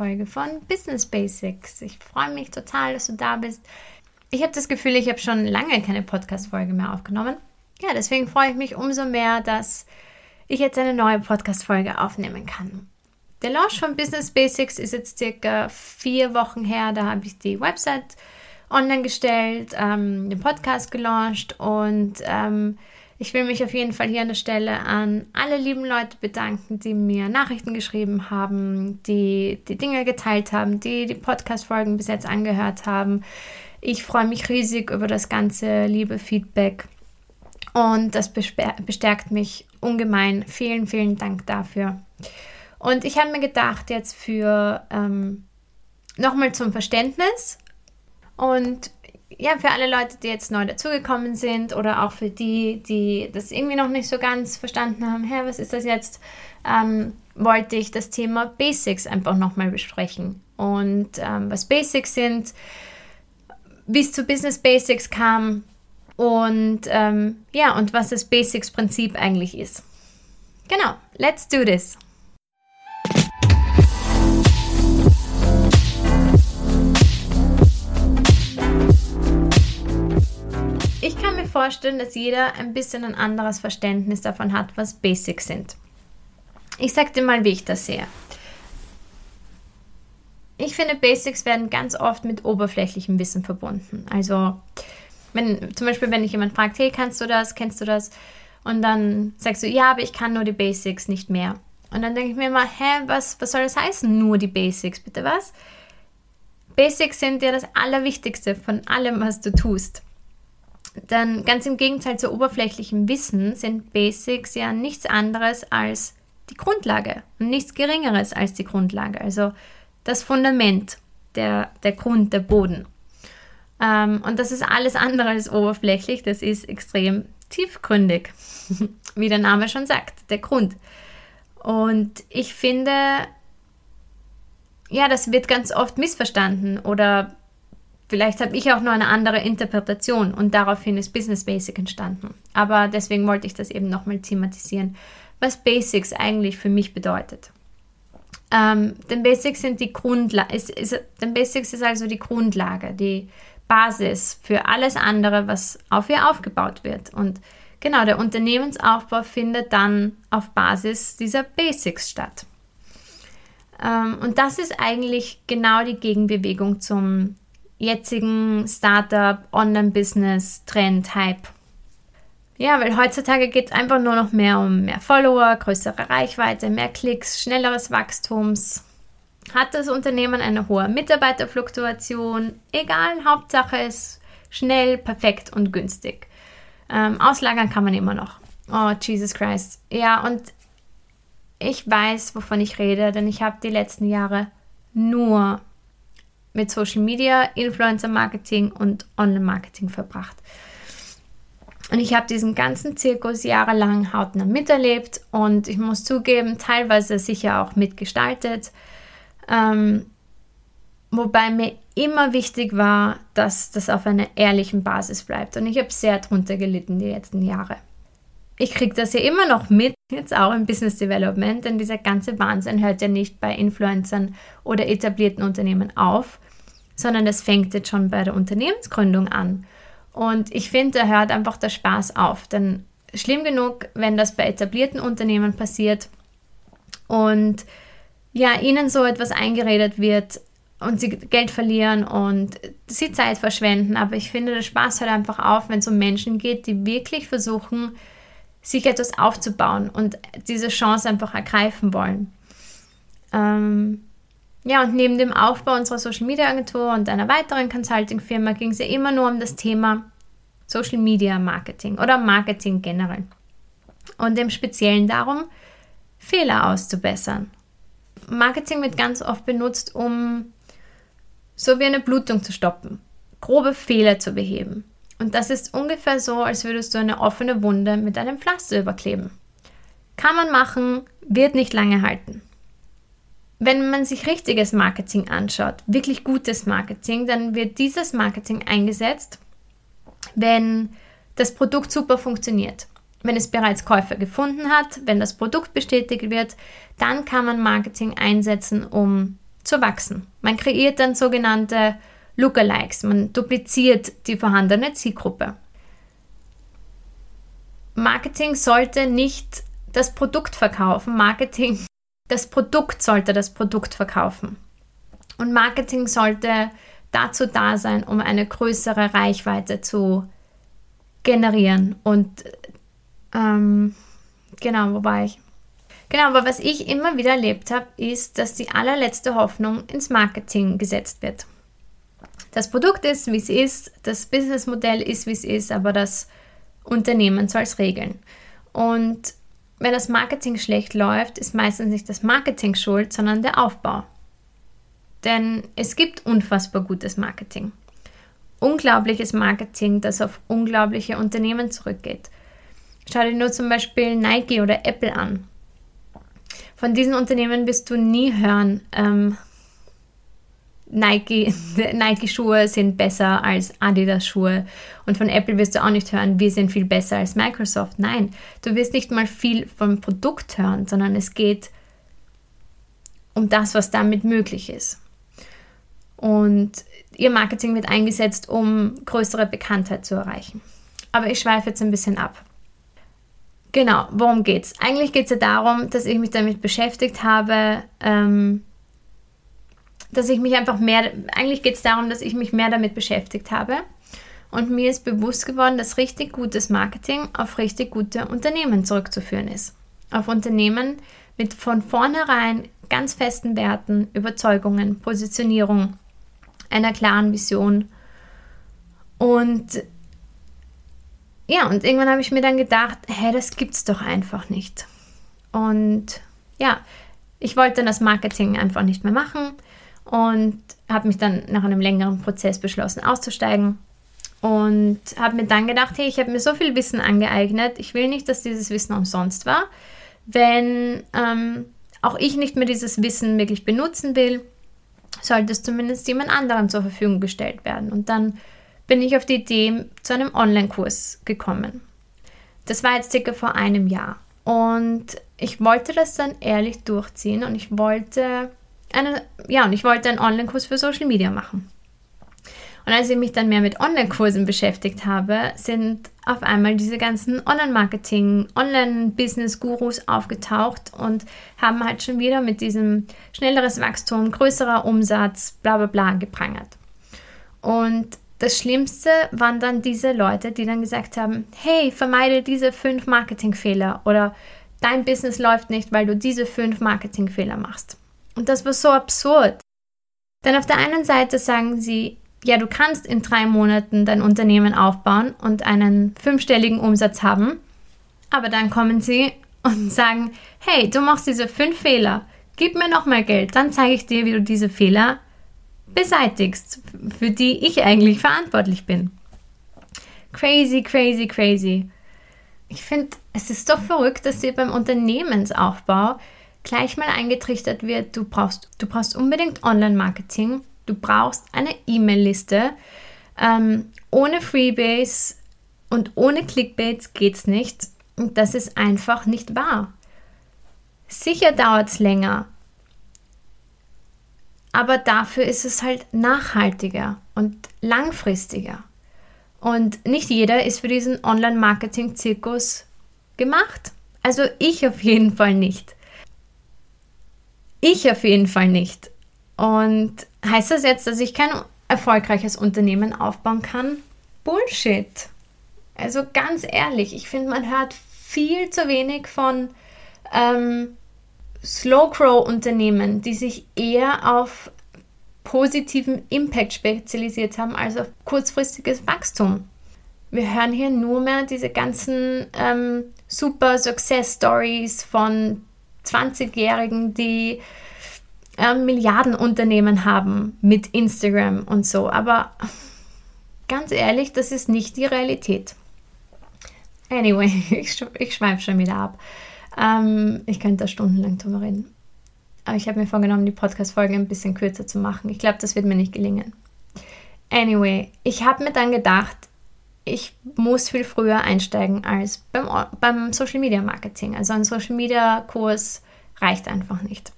Folge von Business Basics. Ich freue mich total, dass du da bist. Ich habe das Gefühl, ich habe schon lange keine Podcast-Folge mehr aufgenommen. Ja, deswegen freue ich mich umso mehr, dass ich jetzt eine neue Podcast-Folge aufnehmen kann. Der Launch von Business Basics ist jetzt circa vier Wochen her. Da habe ich die Website online gestellt, ähm, den Podcast gelauncht und ähm, ich will mich auf jeden Fall hier an der Stelle an alle lieben Leute bedanken, die mir Nachrichten geschrieben haben, die die Dinge geteilt haben, die die Podcast-Folgen bis jetzt angehört haben. Ich freue mich riesig über das ganze liebe Feedback und das bestärkt mich ungemein. Vielen, vielen Dank dafür. Und ich habe mir gedacht, jetzt für ähm, nochmal zum Verständnis und ja, für alle Leute, die jetzt neu dazugekommen sind oder auch für die, die das irgendwie noch nicht so ganz verstanden haben, hä, was ist das jetzt, ähm, wollte ich das Thema Basics einfach nochmal besprechen. Und ähm, was Basics sind, wie es zu Business Basics kam und ähm, ja, und was das Basics-Prinzip eigentlich ist. Genau, let's do this. Vorstellen, dass jeder ein bisschen ein anderes Verständnis davon hat, was Basics sind. Ich sage dir mal, wie ich das sehe. Ich finde, Basics werden ganz oft mit oberflächlichem Wissen verbunden. Also, wenn zum Beispiel, wenn dich jemand fragt, hey, kannst du das, kennst du das? Und dann sagst du, ja, aber ich kann nur die Basics, nicht mehr. Und dann denke ich mir mal, hä, was, was soll das heißen, nur die Basics, bitte was? Basics sind ja das Allerwichtigste von allem, was du tust. Dann ganz im Gegenteil zu oberflächlichem Wissen sind Basics ja nichts anderes als die Grundlage und nichts Geringeres als die Grundlage. Also das Fundament, der, der Grund, der Boden. Ähm, und das ist alles andere als oberflächlich, das ist extrem tiefgründig, wie der Name schon sagt, der Grund. Und ich finde, ja, das wird ganz oft missverstanden oder Vielleicht habe ich auch nur eine andere Interpretation und daraufhin ist Business Basic entstanden. Aber deswegen wollte ich das eben nochmal thematisieren, was Basics eigentlich für mich bedeutet. Ähm, denn Basics sind die Grundlage, ist, ist, denn Basics ist also die Grundlage, die Basis für alles andere, was auf ihr aufgebaut wird. Und genau, der Unternehmensaufbau findet dann auf Basis dieser Basics statt. Ähm, und das ist eigentlich genau die Gegenbewegung zum jetzigen Startup, Online-Business, Trend, Hype. Ja, weil heutzutage geht es einfach nur noch mehr um mehr Follower, größere Reichweite, mehr Klicks, schnelleres Wachstums. Hat das Unternehmen eine hohe Mitarbeiterfluktuation? Egal, Hauptsache ist schnell, perfekt und günstig. Ähm, auslagern kann man immer noch. Oh, Jesus Christ. Ja, und ich weiß, wovon ich rede, denn ich habe die letzten Jahre nur mit Social Media, Influencer Marketing und Online Marketing verbracht. Und ich habe diesen ganzen Zirkus jahrelang hautnah miterlebt und ich muss zugeben, teilweise sicher auch mitgestaltet. Ähm, wobei mir immer wichtig war, dass das auf einer ehrlichen Basis bleibt. Und ich habe sehr drunter gelitten die letzten Jahre. Ich kriege das ja immer noch mit, jetzt auch im Business Development, denn dieser ganze Wahnsinn hört ja nicht bei Influencern oder etablierten Unternehmen auf, sondern das fängt jetzt schon bei der Unternehmensgründung an. Und ich finde, da hört einfach der Spaß auf. Denn schlimm genug, wenn das bei etablierten Unternehmen passiert und ja, ihnen so etwas eingeredet wird und sie Geld verlieren und sie Zeit verschwenden. Aber ich finde, der Spaß hört einfach auf, wenn es um Menschen geht, die wirklich versuchen, sich etwas aufzubauen und diese Chance einfach ergreifen wollen. Ähm, ja, und neben dem Aufbau unserer Social Media Agentur und einer weiteren Consulting-Firma ging es ja immer nur um das Thema Social Media Marketing oder Marketing generell. Und im Speziellen darum, Fehler auszubessern. Marketing wird ganz oft benutzt, um so wie eine Blutung zu stoppen, grobe Fehler zu beheben. Und das ist ungefähr so, als würdest du eine offene Wunde mit einem Pflaster überkleben. Kann man machen, wird nicht lange halten. Wenn man sich richtiges Marketing anschaut, wirklich gutes Marketing, dann wird dieses Marketing eingesetzt, wenn das Produkt super funktioniert. Wenn es bereits Käufer gefunden hat, wenn das Produkt bestätigt wird, dann kann man Marketing einsetzen, um zu wachsen. Man kreiert dann sogenannte Lookalikes, man dupliziert die vorhandene Zielgruppe. Marketing sollte nicht das Produkt verkaufen, Marketing, das Produkt sollte das Produkt verkaufen. Und Marketing sollte dazu da sein, um eine größere Reichweite zu generieren. Und ähm, genau, wo war ich? Genau, aber was ich immer wieder erlebt habe, ist, dass die allerletzte Hoffnung ins Marketing gesetzt wird. Das Produkt ist, wie es ist, das Businessmodell ist, wie es ist, aber das Unternehmen soll es regeln. Und wenn das Marketing schlecht läuft, ist meistens nicht das Marketing schuld, sondern der Aufbau. Denn es gibt unfassbar gutes Marketing. Unglaubliches Marketing, das auf unglaubliche Unternehmen zurückgeht. Schau dir nur zum Beispiel Nike oder Apple an. Von diesen Unternehmen wirst du nie hören, ähm, Nike, Nike-Schuhe sind besser als Adidas-Schuhe. Und von Apple wirst du auch nicht hören, wir sind viel besser als Microsoft. Nein, du wirst nicht mal viel vom Produkt hören, sondern es geht um das, was damit möglich ist. Und ihr Marketing wird eingesetzt, um größere Bekanntheit zu erreichen. Aber ich schweife jetzt ein bisschen ab. Genau, worum geht's? Eigentlich geht es ja darum, dass ich mich damit beschäftigt habe, ähm, dass ich mich einfach mehr, eigentlich geht es darum, dass ich mich mehr damit beschäftigt habe. Und mir ist bewusst geworden, dass richtig gutes Marketing auf richtig gute Unternehmen zurückzuführen ist. Auf Unternehmen mit von vornherein ganz festen Werten, Überzeugungen, Positionierung, einer klaren Vision. Und ja, und irgendwann habe ich mir dann gedacht, hä, das gibt's doch einfach nicht. Und ja, ich wollte das Marketing einfach nicht mehr machen und habe mich dann nach einem längeren Prozess beschlossen auszusteigen und habe mir dann gedacht, hey, ich habe mir so viel Wissen angeeignet, ich will nicht, dass dieses Wissen umsonst war. Wenn ähm, auch ich nicht mehr dieses Wissen wirklich benutzen will, sollte es zumindest jemand anderem zur Verfügung gestellt werden. Und dann bin ich auf die Idee zu einem Online-Kurs gekommen. Das war jetzt circa vor einem Jahr. Und ich wollte das dann ehrlich durchziehen und ich wollte eine, ja, und ich wollte einen Online-Kurs für Social Media machen. Und als ich mich dann mehr mit Online-Kursen beschäftigt habe, sind auf einmal diese ganzen Online-Marketing, Online-Business-Gurus aufgetaucht und haben halt schon wieder mit diesem schnelleres Wachstum, größerer Umsatz, bla bla bla geprangert. Und das Schlimmste waren dann diese Leute, die dann gesagt haben, hey, vermeide diese fünf Marketingfehler oder dein Business läuft nicht, weil du diese fünf Marketingfehler machst. Und das war so absurd. Denn auf der einen Seite sagen sie, ja, du kannst in drei Monaten dein Unternehmen aufbauen und einen fünfstelligen Umsatz haben. Aber dann kommen sie und sagen, hey, du machst diese fünf Fehler, gib mir nochmal Geld, dann zeige ich dir, wie du diese Fehler beseitigst, für die ich eigentlich verantwortlich bin. Crazy, crazy, crazy. Ich finde, es ist doch verrückt, dass sie beim Unternehmensaufbau gleich mal eingetrichtert wird, du brauchst, du brauchst unbedingt Online-Marketing, du brauchst eine E-Mail-Liste. Ähm, ohne Freebase und ohne Clickbaits geht es nicht. Und das ist einfach nicht wahr. Sicher dauert es länger, aber dafür ist es halt nachhaltiger und langfristiger. Und nicht jeder ist für diesen Online-Marketing-Zirkus gemacht. Also ich auf jeden Fall nicht. Ich auf jeden Fall nicht. Und heißt das jetzt, dass ich kein erfolgreiches Unternehmen aufbauen kann? Bullshit. Also ganz ehrlich, ich finde, man hört viel zu wenig von ähm, Slow-Grow-Unternehmen, die sich eher auf positiven Impact spezialisiert haben als auf kurzfristiges Wachstum. Wir hören hier nur mehr diese ganzen ähm, super Success Stories von 20-Jährigen, die äh, Milliardenunternehmen haben mit Instagram und so. Aber ganz ehrlich, das ist nicht die Realität. Anyway, ich, ich schweife schon wieder ab. Ähm, ich könnte da stundenlang drüber reden. Aber ich habe mir vorgenommen, die Podcast-Folge ein bisschen kürzer zu machen. Ich glaube, das wird mir nicht gelingen. Anyway, ich habe mir dann gedacht, ich muss viel früher einsteigen als beim, beim Social Media Marketing. Also ein Social Media Kurs reicht einfach nicht.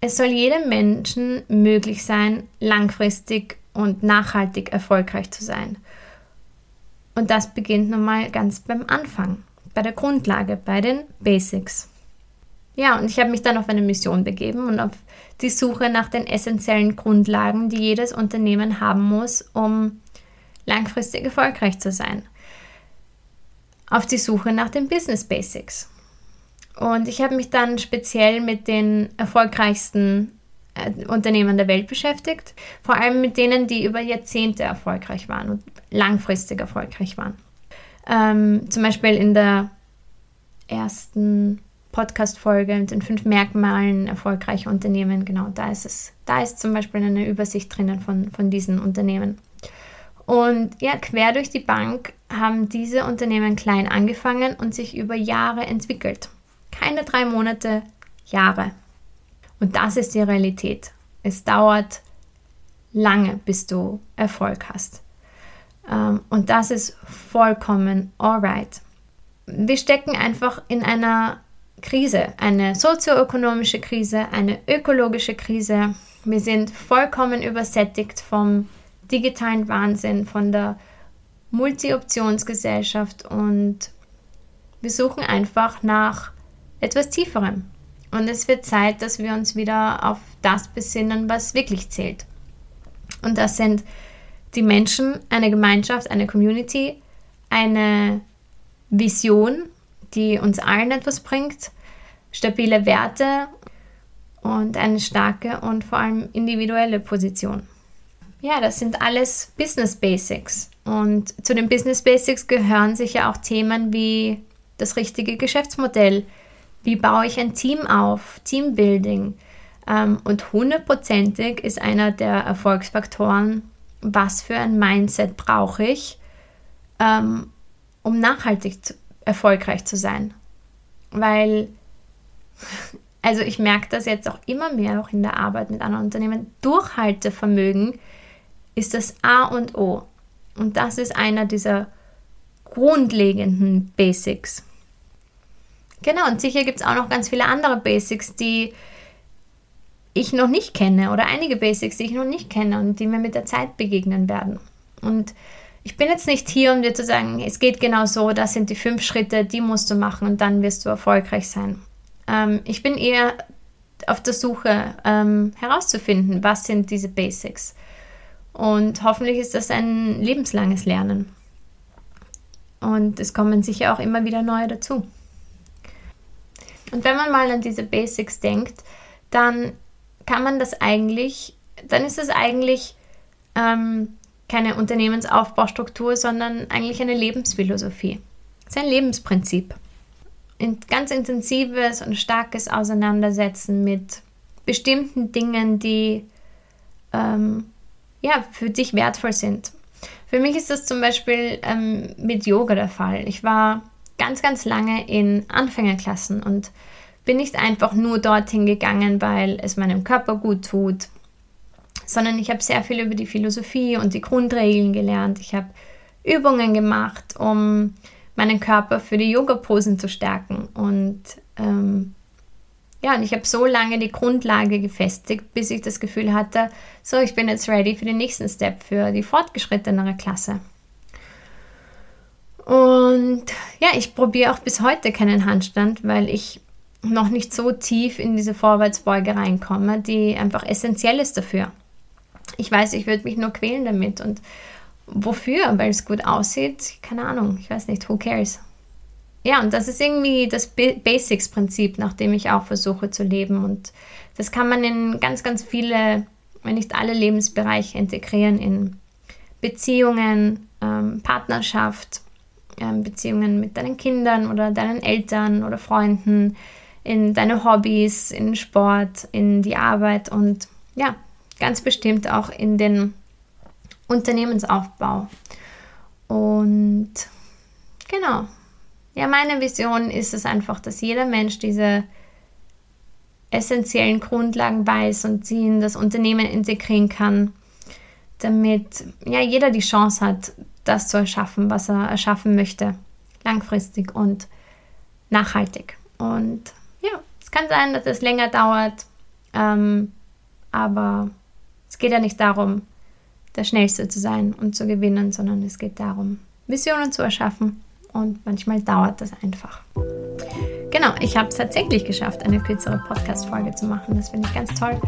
Es soll jedem Menschen möglich sein, langfristig und nachhaltig erfolgreich zu sein. Und das beginnt nun mal ganz beim Anfang, bei der Grundlage, bei den Basics. Ja, und ich habe mich dann auf eine Mission begeben und auf die Suche nach den essentiellen Grundlagen, die jedes Unternehmen haben muss, um langfristig erfolgreich zu sein. Auf die Suche nach den Business Basics. Und ich habe mich dann speziell mit den erfolgreichsten äh, Unternehmen der Welt beschäftigt, vor allem mit denen, die über Jahrzehnte erfolgreich waren und langfristig erfolgreich waren. Ähm, zum Beispiel in der ersten Podcast-Folge mit den fünf Merkmalen erfolgreicher Unternehmen, genau, da ist es, da ist zum Beispiel eine Übersicht drinnen von, von diesen Unternehmen. Und ja, quer durch die Bank haben diese Unternehmen klein angefangen und sich über Jahre entwickelt. Keine drei Monate, Jahre. Und das ist die Realität. Es dauert lange, bis du Erfolg hast. Ähm, und das ist vollkommen alright. Wir stecken einfach in einer Krise, eine sozioökonomische Krise, eine ökologische Krise. Wir sind vollkommen übersättigt vom digitalen Wahnsinn, von der Multi-Optionsgesellschaft und wir suchen einfach nach etwas Tieferem. Und es wird Zeit, dass wir uns wieder auf das besinnen, was wirklich zählt. Und das sind die Menschen, eine Gemeinschaft, eine Community, eine Vision, die uns allen etwas bringt, stabile Werte und eine starke und vor allem individuelle Position. Ja, das sind alles Business Basics. Und zu den Business Basics gehören sicher auch Themen wie das richtige Geschäftsmodell, wie baue ich ein Team auf, Teambuilding. Ähm, und hundertprozentig ist einer der Erfolgsfaktoren, was für ein Mindset brauche ich, ähm, um nachhaltig erfolgreich zu sein. Weil, also ich merke das jetzt auch immer mehr, auch in der Arbeit mit anderen Unternehmen, Durchhaltevermögen ist das A und O. Und das ist einer dieser grundlegenden Basics. Genau, und sicher gibt es auch noch ganz viele andere Basics, die ich noch nicht kenne oder einige Basics, die ich noch nicht kenne und die mir mit der Zeit begegnen werden. Und ich bin jetzt nicht hier, um dir zu sagen, es geht genau so, das sind die fünf Schritte, die musst du machen und dann wirst du erfolgreich sein. Ähm, ich bin eher auf der Suche ähm, herauszufinden, was sind diese Basics. Und hoffentlich ist das ein lebenslanges Lernen. Und es kommen sicher auch immer wieder neue dazu. Und wenn man mal an diese Basics denkt, dann kann man das eigentlich, dann ist es eigentlich ähm, keine Unternehmensaufbaustruktur, sondern eigentlich eine Lebensphilosophie. Es ist ein Lebensprinzip. Ein ganz intensives und starkes Auseinandersetzen mit bestimmten Dingen, die ähm, ja, für dich wertvoll sind. Für mich ist das zum Beispiel ähm, mit Yoga der Fall. Ich war ganz, ganz lange in Anfängerklassen und bin nicht einfach nur dorthin gegangen, weil es meinem Körper gut tut, sondern ich habe sehr viel über die Philosophie und die Grundregeln gelernt. Ich habe Übungen gemacht, um meinen Körper für die Yoga-Posen zu stärken. Und ähm, ja, und ich habe so lange die Grundlage gefestigt, bis ich das Gefühl hatte, so, ich bin jetzt ready für den nächsten Step, für die fortgeschrittenere Klasse. Und ja, ich probiere auch bis heute keinen Handstand, weil ich noch nicht so tief in diese Vorwärtsbeuge reinkomme, die einfach essentiell ist dafür. Ich weiß, ich würde mich nur quälen damit und wofür? Weil es gut aussieht? Keine Ahnung, ich weiß nicht, who cares? Ja, und das ist irgendwie das Basics-Prinzip, nach dem ich auch versuche zu leben. Und das kann man in ganz, ganz viele, wenn nicht alle Lebensbereiche integrieren, in Beziehungen, ähm, Partnerschaft, ähm, Beziehungen mit deinen Kindern oder deinen Eltern oder Freunden, in deine Hobbys, in Sport, in die Arbeit und ja, ganz bestimmt auch in den Unternehmensaufbau. Und genau, ja, meine Vision ist es einfach, dass jeder Mensch diese essentiellen Grundlagen weiß und sie in das Unternehmen integrieren kann, damit ja, jeder die Chance hat, das zu erschaffen, was er erschaffen möchte, langfristig und nachhaltig. Und ja, es kann sein, dass es länger dauert. Ähm, aber es geht ja nicht darum, der Schnellste zu sein und zu gewinnen, sondern es geht darum, Visionen zu erschaffen und manchmal dauert das einfach. Genau, ich habe es tatsächlich geschafft, eine kürzere Podcast-Folge zu machen. Das finde ich ganz toll.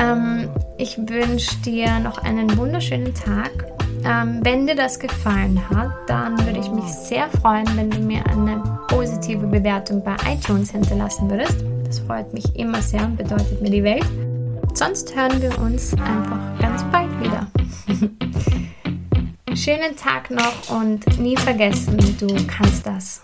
Ähm, ich wünsche dir noch einen wunderschönen Tag. Ähm, wenn dir das gefallen hat, dann würde ich mich sehr freuen, wenn du mir eine positive Bewertung bei iTunes hinterlassen würdest. Das freut mich immer sehr und bedeutet mir die Welt. Sonst hören wir uns einfach ganz bald wieder. Schönen Tag noch und nie vergessen, du kannst das.